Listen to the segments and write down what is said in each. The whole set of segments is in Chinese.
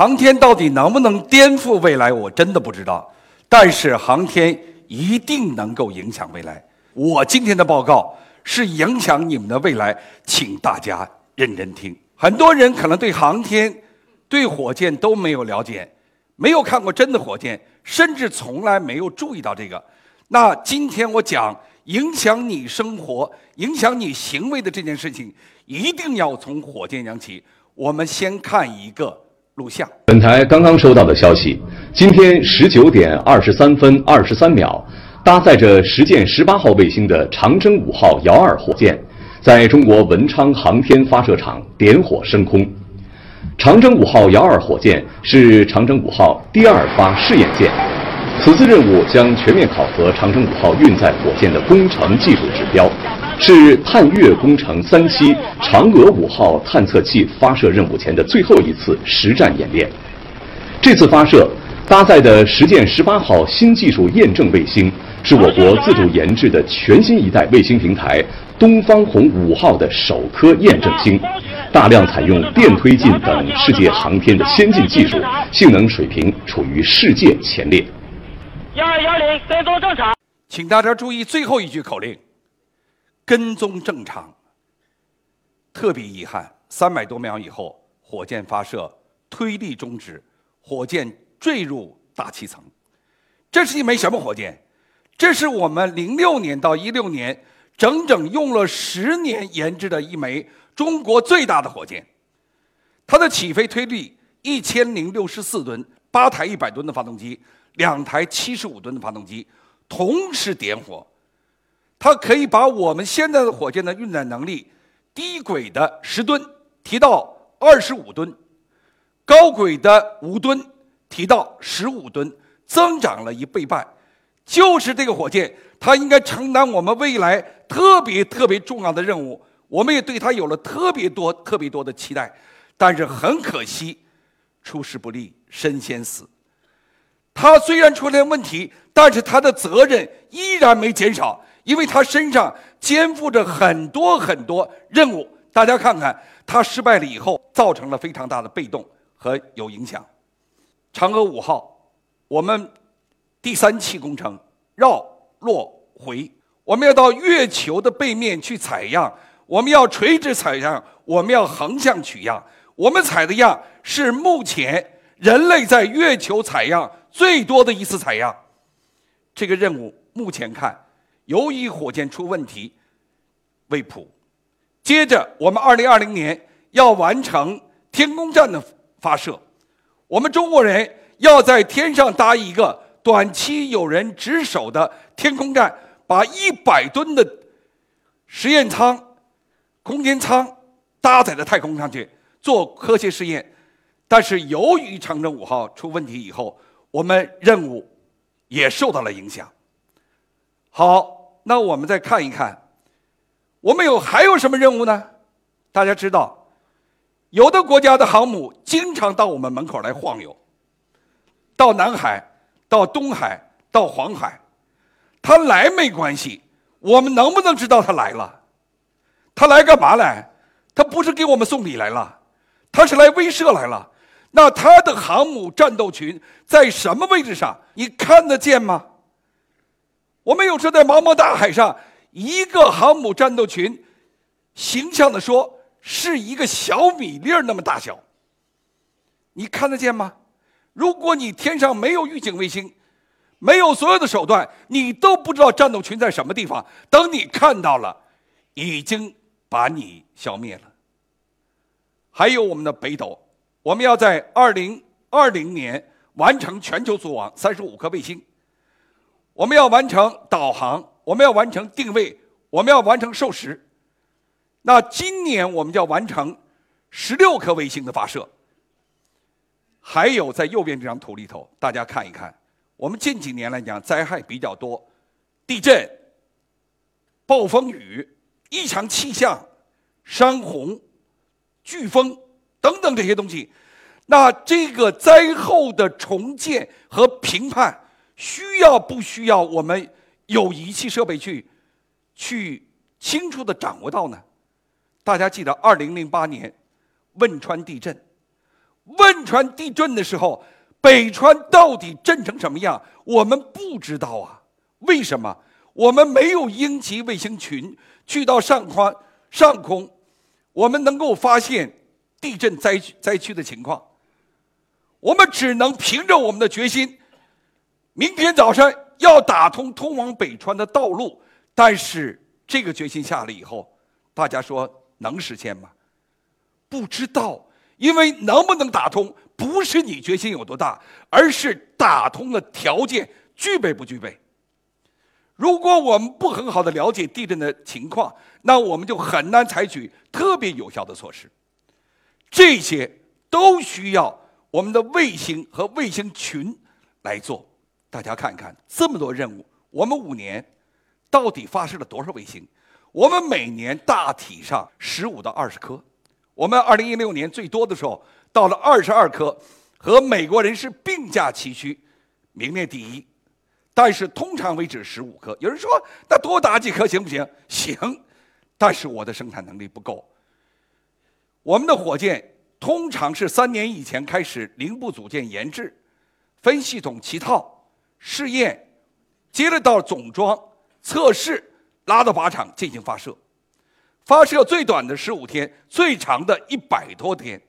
航天到底能不能颠覆未来，我真的不知道。但是航天一定能够影响未来。我今天的报告是影响你们的未来，请大家认真听。很多人可能对航天、对火箭都没有了解，没有看过真的火箭，甚至从来没有注意到这个。那今天我讲影响你生活、影响你行为的这件事情，一定要从火箭讲起。我们先看一个本台刚刚收到的消息，今天十九点二十三分二十三秒，搭载着实践十八号卫星的长征五号遥二火箭，在中国文昌航天发射场点火升空。长征五号遥二火箭是长征五号第二发试验舰，此次任务将全面考核长征五号运载火箭的工程技术指标。是探月工程三期嫦娥五号探测器发射任务前的最后一次实战演练。这次发射搭载的实践十八号新技术验证卫星，是我国自主研制的全新一代卫星平台“东方红五号”的首颗验证星，大量采用电推进等世界航天的先进技术，性能水平处于世界前列。幺二幺零跟踪正常，请大家注意最后一句口令。跟踪正常。特别遗憾，三百多秒以后，火箭发射推力终止，火箭坠入大气层。这是一枚什么火箭？这是我们零六年到一六年整整用了十年研制的一枚中国最大的火箭。它的起飞推力一千零六十四吨，八台一百吨的发动机，两台七十五吨的发动机同时点火。它可以把我们现在的火箭的运载能力，低轨的十吨提到二十五吨，高轨的五吨提到十五吨，增长了一倍半。就是这个火箭，它应该承担我们未来特别特别重要的任务。我们也对它有了特别多特别多的期待，但是很可惜，出师不利身先死。它虽然出现问题，但是它的责任依然没减少。因为他身上肩负着很多很多任务，大家看看他失败了以后，造成了非常大的被动和有影响。嫦娥五号，我们第三期工程绕落回，我们要到月球的背面去采样，我们要垂直采样，我们要横向取样。我们采的样是目前人类在月球采样最多的一次采样。这个任务目前看。由于火箭出问题，未卜。接着，我们二零二零年要完成天宫站的发射，我们中国人要在天上搭一个短期有人值守的天宫站，把一百吨的实验舱、空间舱搭载到太空上去做科学试验。但是，由于长征五号出问题以后，我们任务也受到了影响。好。那我们再看一看，我们有还有什么任务呢？大家知道，有的国家的航母经常到我们门口来晃悠，到南海、到东海、到黄海，他来没关系，我们能不能知道他来了？他来干嘛来？他不是给我们送礼来了，他是来威慑来了。那他的航母战斗群在什么位置上？你看得见吗？我们有时在茫茫大海上，一个航母战斗群，形象的说，是一个小米粒儿那么大小。你看得见吗？如果你天上没有预警卫星，没有所有的手段，你都不知道战斗群在什么地方。等你看到了，已经把你消灭了。还有我们的北斗，我们要在二零二零年完成全球组网三十五颗卫星。我们要完成导航，我们要完成定位，我们要完成授时。那今年我们就要完成十六颗卫星的发射。还有在右边这张图里头，大家看一看，我们近几年来讲灾害比较多，地震、暴风雨、异常气象、山洪、飓风等等这些东西。那这个灾后的重建和评判。需要不需要我们有仪器设备去去清楚的掌握到呢？大家记得二零零八年汶川地震，汶川地震的时候，北川到底震成什么样，我们不知道啊。为什么？我们没有鹰击卫星群去到上宽上空，我们能够发现地震灾灾区的情况。我们只能凭着我们的决心，明天早上要打通通往北川的道路。但是这个决心下了以后，大家说能实现吗？不知道，因为能不能打通，不是你决心有多大，而是打通的条件具备不具备。如果我们不很好的了解地震的情况，那我们就很难采取特别有效的措施。这些都需要我们的卫星和卫星群来做。大家看看这么多任务，我们五年到底发射了多少卫星？我们每年大体上十五到二十颗。我们二零一六年最多的时候到了二十二颗，和美国人是并驾齐驱，名列第一。但是通常为止十五颗，有人说那多打几颗行不行？行，但是我的生产能力不够。我们的火箭通常是三年以前开始零部组件研制、分系统齐套、试验，接着到总装、测试，拉到靶场进行发射。发射最短的十五天，最长的一百多天。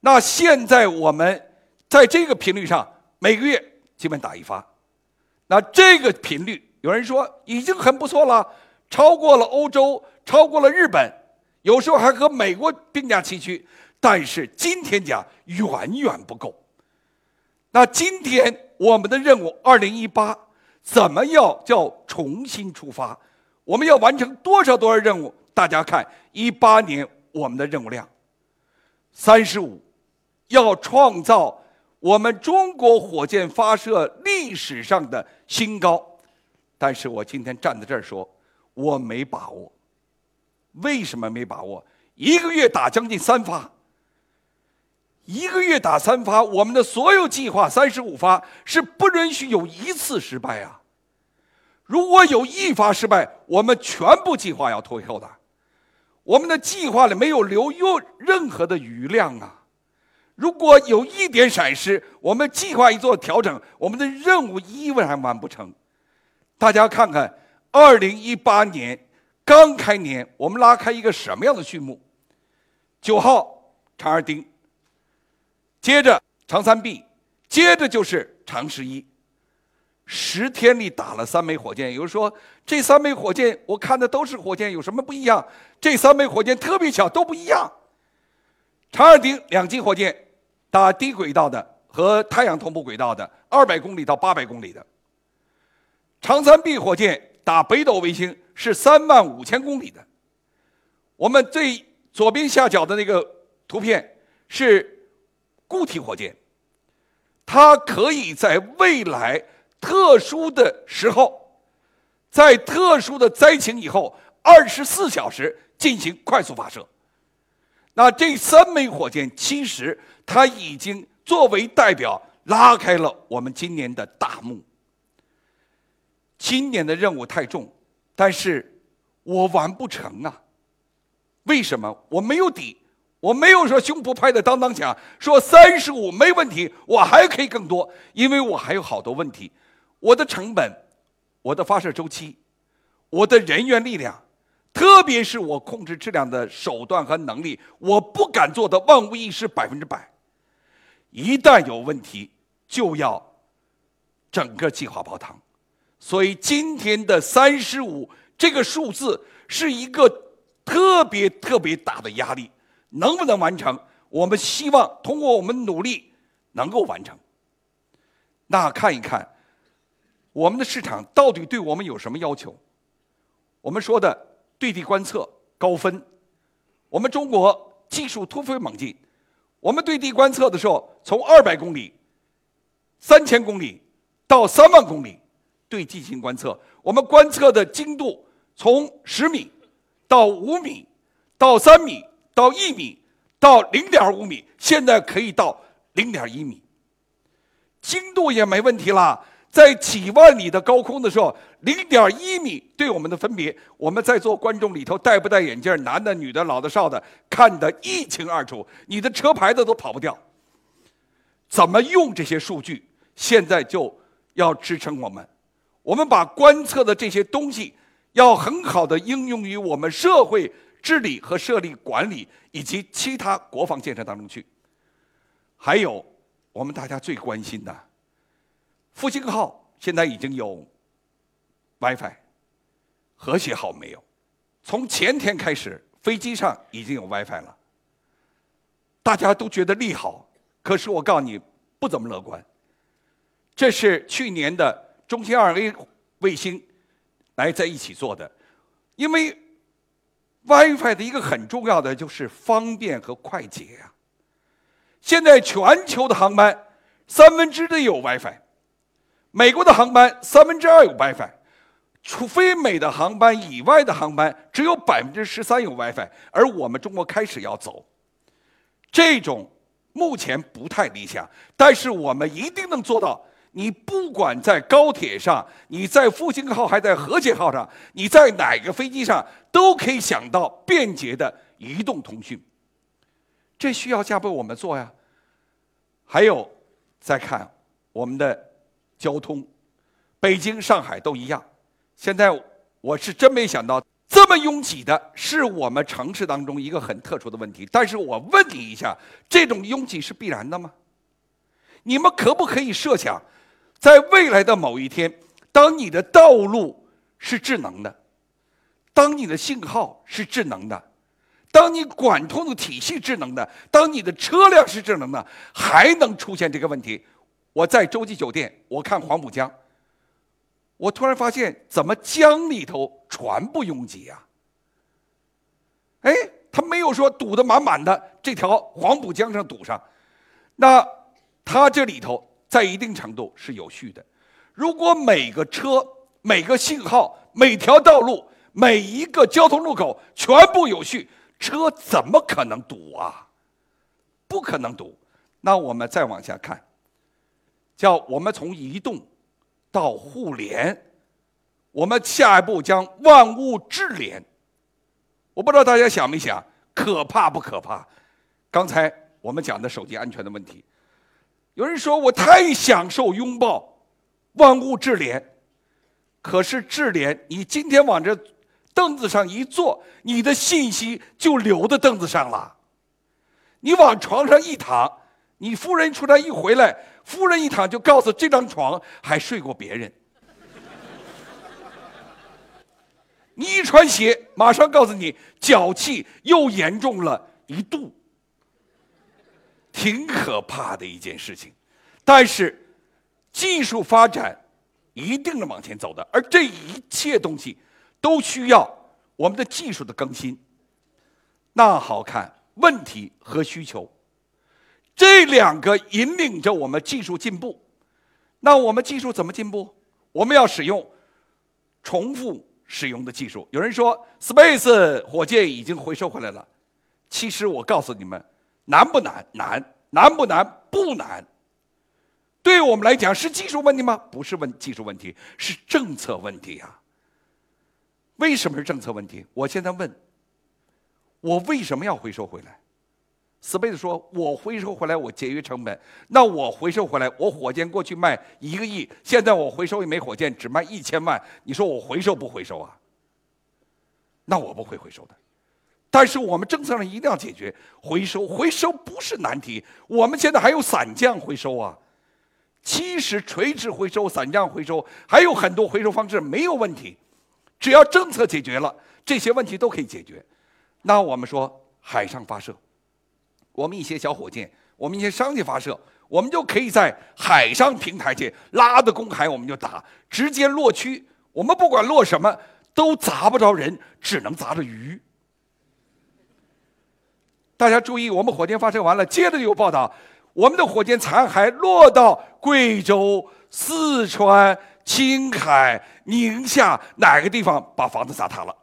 那现在我们在这个频率上，每个月基本打一发。那这个频率，有人说已经很不错了，超过了欧洲，超过了日本，有时候还和美国并驾齐驱。但是今天讲远远不够。那今天我们的任务，二零一八，怎么要叫重新出发？我们要完成多少多少任务？大家看，一八年我们的任务量三十五，要创造。我们中国火箭发射历史上的新高，但是我今天站在这儿说，我没把握。为什么没把握？一个月打将近三发，一个月打三发，我们的所有计划三十五发是不允许有一次失败啊！如果有一发失败，我们全部计划要退后的，我们的计划里没有留有任何的余量啊！如果有一点闪失，我们计划一做调整，我们的任务依然完不成。大家看看，二零一八年刚开年，我们拉开一个什么样的序幕？九号长尔丁，接着长三 B，接着就是长十一，十天里打了三枚火箭。有人说这三枚火箭，我看的都是火箭，有什么不一样？这三枚火箭特别小，都不一样。长二丁两级火箭。打低轨道的和太阳同步轨道的，二百公里到八百公里的。长三 B 火箭打北斗卫星是三万五千公里的。我们最左边下角的那个图片是固体火箭，它可以在未来特殊的时候，在特殊的灾情以后，二十四小时进行快速发射。那这三枚火箭其实。它已经作为代表拉开了我们今年的大幕。今年的任务太重，但是我完不成啊！为什么？我没有底，我没有说胸脯拍的当当响，说三十五没问题，我还可以更多，因为我还有好多问题。我的成本，我的发射周期，我的人员力量，特别是我控制质量的手段和能力，我不敢做的万无一失，百分之百。一旦有问题，就要整个计划泡汤。所以今天的三十五这个数字是一个特别特别大的压力。能不能完成？我们希望通过我们努力能够完成。那看一看我们的市场到底对我们有什么要求？我们说的对地观测高分，我们中国技术突飞猛进。我们对地观测的时候，从二百公里、三千公里到三万公里对进行观测，我们观测的精度从十米到五米到三米到一米到零点五米，现在可以到零点一米，精度也没问题了。在几万里的高空的时候，零点一米对我们的分别，我们在座观众里头戴不戴眼镜，男的、女的、老的、少的，看得一清二楚。你的车牌子都跑不掉。怎么用这些数据？现在就要支撑我们。我们把观测的这些东西，要很好的应用于我们社会治理和设立管理以及其他国防建设当中去。还有，我们大家最关心的。复兴号现在已经有 WiFi，和谐号没有。从前天开始，飞机上已经有 WiFi 了。大家都觉得利好，可是我告诉你，不怎么乐观。这是去年的中星二 A 卫星来在一起做的，因为 WiFi 的一个很重要的就是方便和快捷呀。现在全球的航班三分之一有 WiFi。美国的航班三分之二有 WiFi，除非美的航班以外的航班只有百分之十三有 WiFi，而我们中国开始要走，这种目前不太理想，但是我们一定能做到。你不管在高铁上，你在复兴号还在和谐号上，你在哪个飞机上都可以想到便捷的移动通讯。这需要加倍我们做呀。还有，再看我们的。交通，北京、上海都一样。现在我是真没想到这么拥挤的，是我们城市当中一个很特殊的问题。但是我问你一下，这种拥挤是必然的吗？你们可不可以设想，在未来的某一天，当你的道路是智能的，当你的信号是智能的，当你管通的体系智能的，当你的车辆是智能的，还能出现这个问题？我在洲际酒店，我看黄浦江。我突然发现，怎么江里头船不拥挤呀？哎，他没有说堵得满满的，这条黄浦江上堵上。那它这里头在一定程度是有序的。如果每个车、每个信号、每条道路、每一个交通路口全部有序，车怎么可能堵啊？不可能堵。那我们再往下看。叫我们从移动到互联，我们下一步将万物智联。我不知道大家想没想，可怕不可怕？刚才我们讲的手机安全的问题，有人说我太享受拥抱万物智联，可是智联，你今天往这凳子上一坐，你的信息就留在凳子上了；你往床上一躺，你夫人出来一回来。夫人一躺就告诉这张床还睡过别人，你一穿鞋马上告诉你脚气又严重了一度，挺可怕的一件事情。但是技术发展一定是往前走的，而这一切东西都需要我们的技术的更新。那好看，问题和需求。这两个引领着我们技术进步，那我们技术怎么进步？我们要使用重复使用的技术。有人说，Space 火箭已经回收回来了，其实我告诉你们，难不难？难，难不难？不难。对我们来讲是技术问题吗？不是问技术问题，是政策问题呀。为什么是政策问题？我现在问，我为什么要回收回来？Space 说：“我回收回来，我节约成本。那我回收回来，我火箭过去卖一个亿，现在我回收一枚火箭只卖一千万。你说我回收不回收啊？那我不会回收的。但是我们政策上一定要解决回收，回收不是难题。我们现在还有散降回收啊，其实垂直回收、散降回收还有很多回收方式没有问题，只要政策解决了，这些问题都可以解决。那我们说海上发射。”我们一些小火箭，我们一些商业发射，我们就可以在海上平台去拉的公海，我们就打，直接落区。我们不管落什么，都砸不着人，只能砸着鱼。大家注意，我们火箭发射完了，接着有报道，我们的火箭残骸落到贵州、四川、青海、宁夏哪个地方，把房子砸塌了。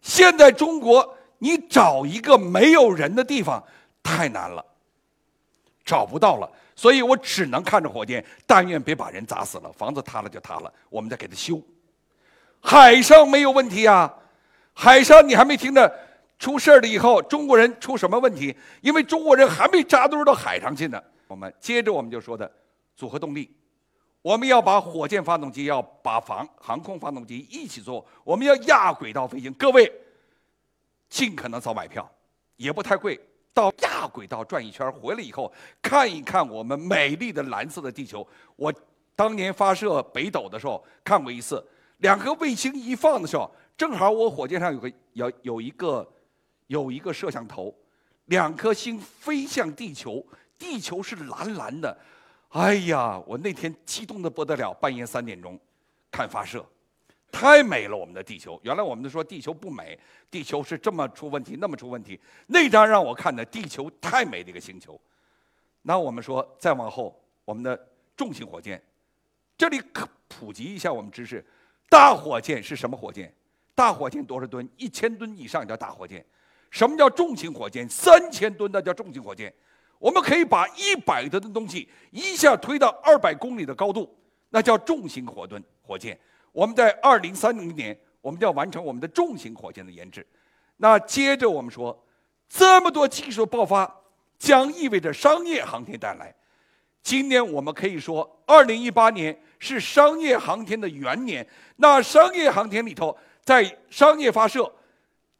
现在中国。你找一个没有人的地方太难了，找不到了，所以我只能看着火箭，但愿别把人砸死了，房子塌了就塌了，我们再给它修。海上没有问题啊，海上你还没听着出事儿了以后，中国人出什么问题？因为中国人还没扎堆到海上去呢。我们接着我们就说的组合动力，我们要把火箭发动机要把防航空发动机一起做，我们要亚轨道飞行。各位尽可能早买票，也不太贵。到亚轨道转一圈，回来以后看一看我们美丽的蓝色的地球。我当年发射北斗的时候看过一次，两颗卫星一放的时候，正好我火箭上有个有有一个有一个摄像头，两颗星飞向地球，地球是蓝蓝的。哎呀，我那天激动的不得了，半夜三点钟看发射。太美了，我们的地球。原来我们都说地球不美，地球是这么出问题，那么出问题。那张让我看的，地球太美的一个星球。那我们说，再往后，我们的重型火箭，这里可普及一下我们知识：大火箭是什么火箭？大火箭多少吨？一千吨以上叫大火箭。什么叫重型火箭？三千吨的叫重型火箭。我们可以把一百吨的东西一下推到二百公里的高度，那叫重型火盾火箭。我们在二零三零年，我们就要完成我们的重型火箭的研制。那接着我们说，这么多技术爆发，将意味着商业航天带来。今年我们可以说，二零一八年是商业航天的元年。那商业航天里头，在商业发射、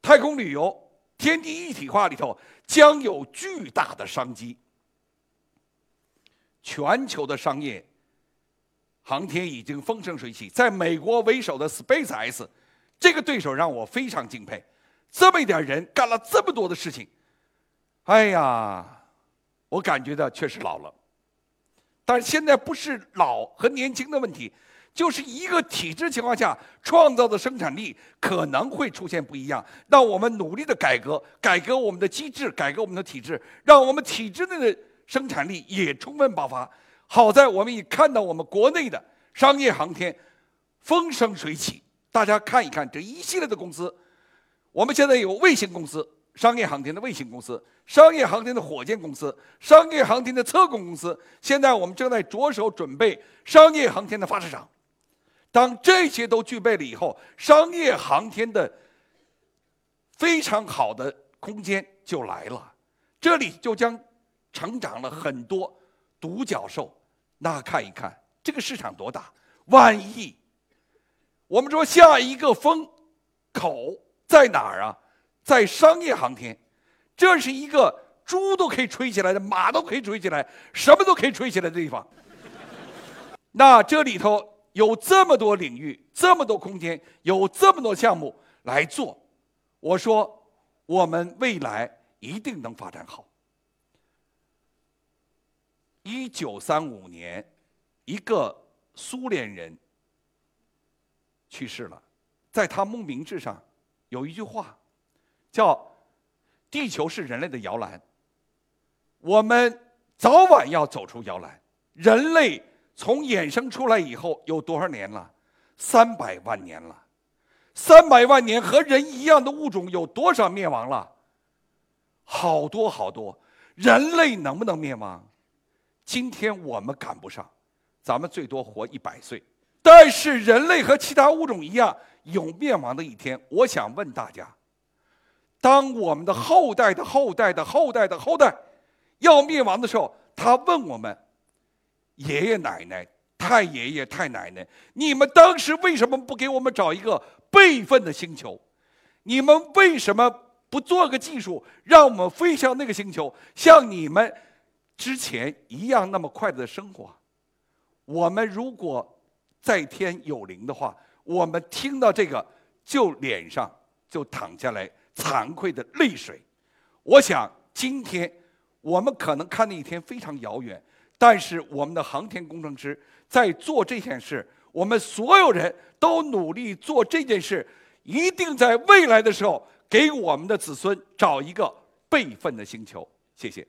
太空旅游、天地一体化里头，将有巨大的商机。全球的商业。航天已经风生水起，在美国为首的 SpaceX，这个对手让我非常敬佩。这么一点人干了这么多的事情，哎呀，我感觉到确实老了。但是现在不是老和年轻的问题，就是一个体制情况下创造的生产力可能会出现不一样。那我们努力的改革，改革我们的机制，改革我们的体制，让我们体制内的生产力也充分爆发。好在我们已看到我们国内的商业航天风生水起，大家看一看这一系列的公司。我们现在有卫星公司、商业航天的卫星公司、商业航天的火箭公司、商业航天的测控公司。现在我们正在着手准备商业航天的发射场。当这些都具备了以后，商业航天的非常好的空间就来了，这里就将成长了很多独角兽。那看一看这个市场多大，万亿。我们说下一个风口在哪儿啊？在商业航天，这是一个猪都可以吹起来的，马都可以吹起来，什么都可以吹起来的地方。那这里头有这么多领域，这么多空间，有这么多项目来做，我说我们未来一定能发展好。一九三五年，一个苏联人去世了，在他墓铭志上有一句话，叫“地球是人类的摇篮”。我们早晚要走出摇篮。人类从衍生出来以后有多少年了？三百万年了。三百万年和人一样的物种有多少灭亡了？好多好多。人类能不能灭亡？今天我们赶不上，咱们最多活一百岁，但是人类和其他物种一样有灭亡的一天。我想问大家：当我们的后代的后代的后代的后代要灭亡的时候，他问我们爷爷奶奶、太爷爷太奶奶，你们当时为什么不给我们找一个备份的星球？你们为什么不做个技术，让我们飞向那个星球，像你们？之前一样那么快乐的生活，我们如果在天有灵的话，我们听到这个就脸上就淌下来惭愧的泪水。我想今天我们可能看那一天非常遥远，但是我们的航天工程师在做这件事，我们所有人都努力做这件事，一定在未来的时候给我们的子孙找一个备份的星球。谢谢。